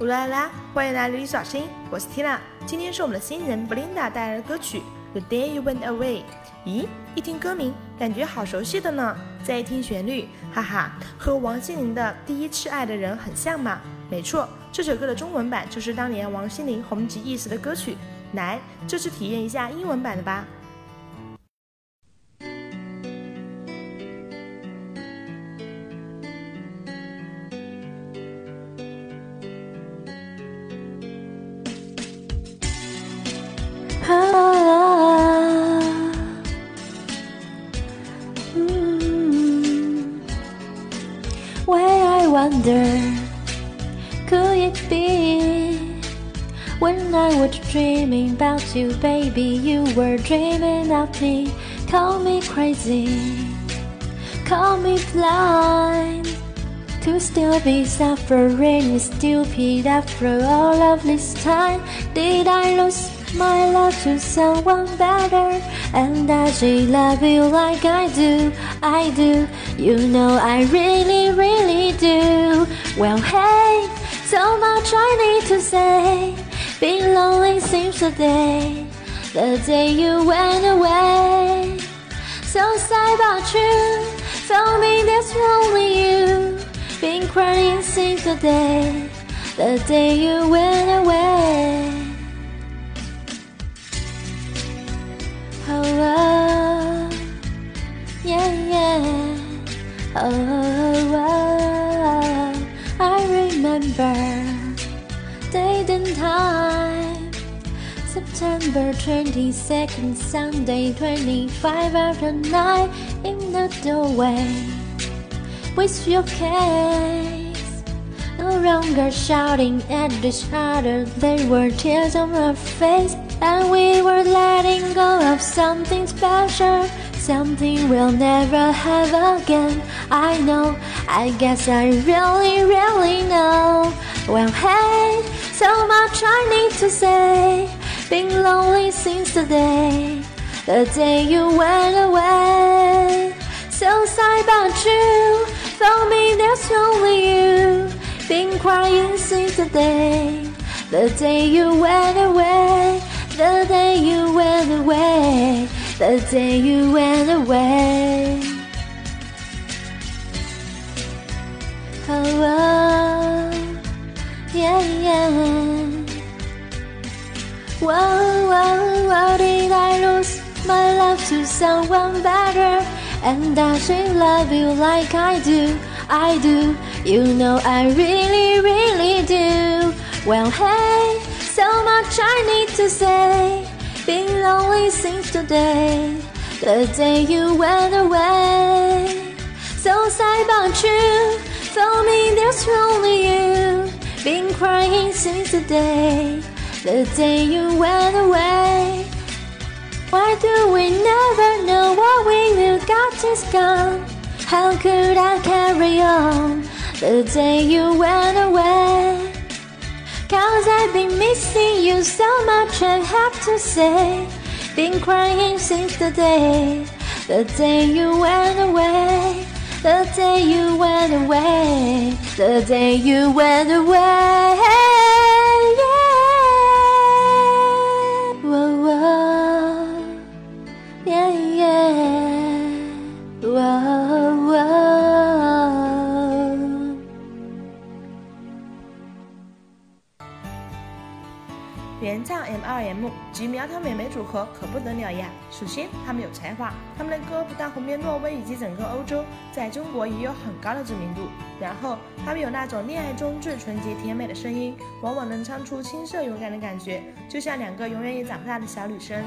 乌拉拉，欢迎来到李小新，我是 Tina。今天是我们的新人 Belinda 带来的歌曲《The Day You Went Away》。咦，一听歌名，感觉好熟悉的呢。再一听旋律，哈哈，和王心凌的《第一次爱的人》很像嘛。没错，这首歌的中文版就是当年王心凌红极一时的歌曲。来，这次体验一下英文版的吧。Wonder, could it be? When I was dreaming about you, baby, you were dreaming of me. Call me crazy, call me blind. To still be suffering is stupid after all of this time. Did I lose my love to someone better? And I she love you like I do, I do. You know I really, really do. Well, hey, so much I need to say. Been lonely since the day, the day you went away. So sad about you, told me there's only you. Been crying since the day, the day you went away. Oh, I remember date and time. September 22nd, Sunday, 25 after 9 in the doorway. With your case, no longer shouting at each other, there were tears on our face, and we were letting go of something special. Something we'll never have again. I know, I guess I really, really know. Well, hey, so much I need to say. Been lonely since the day, the day you went away. So sad about you, told me there's only you. Been crying since the day, the day you went away, the day you went away the day you went away. Oh, oh yeah, yeah. Whoa, whoa, whoa, did I lose my love to someone better? And I should love you like I do, I do. You know I really, really do. Well, hey, so much I need to say. Been lonely since the day, the day you went away. So sad about you, told me there's only you. Been crying since the day, the day you went away. Why do we never know what we will got is gone? How could I carry on the day you went away? Cause I've been missing you so much, I have to say. Been crying since the day, the day you went away. The day you went away, the day you went away. 原唱 M2M 及苗条美眉组合可不得了呀！首先，他们有才华，他们的歌不但红遍挪威以及整个欧洲，在中国也有很高的知名度。然后，他们有那种恋爱中最纯洁甜美的声音，往往能唱出青涩勇敢的感觉，就像两个永远也长不大的小女生。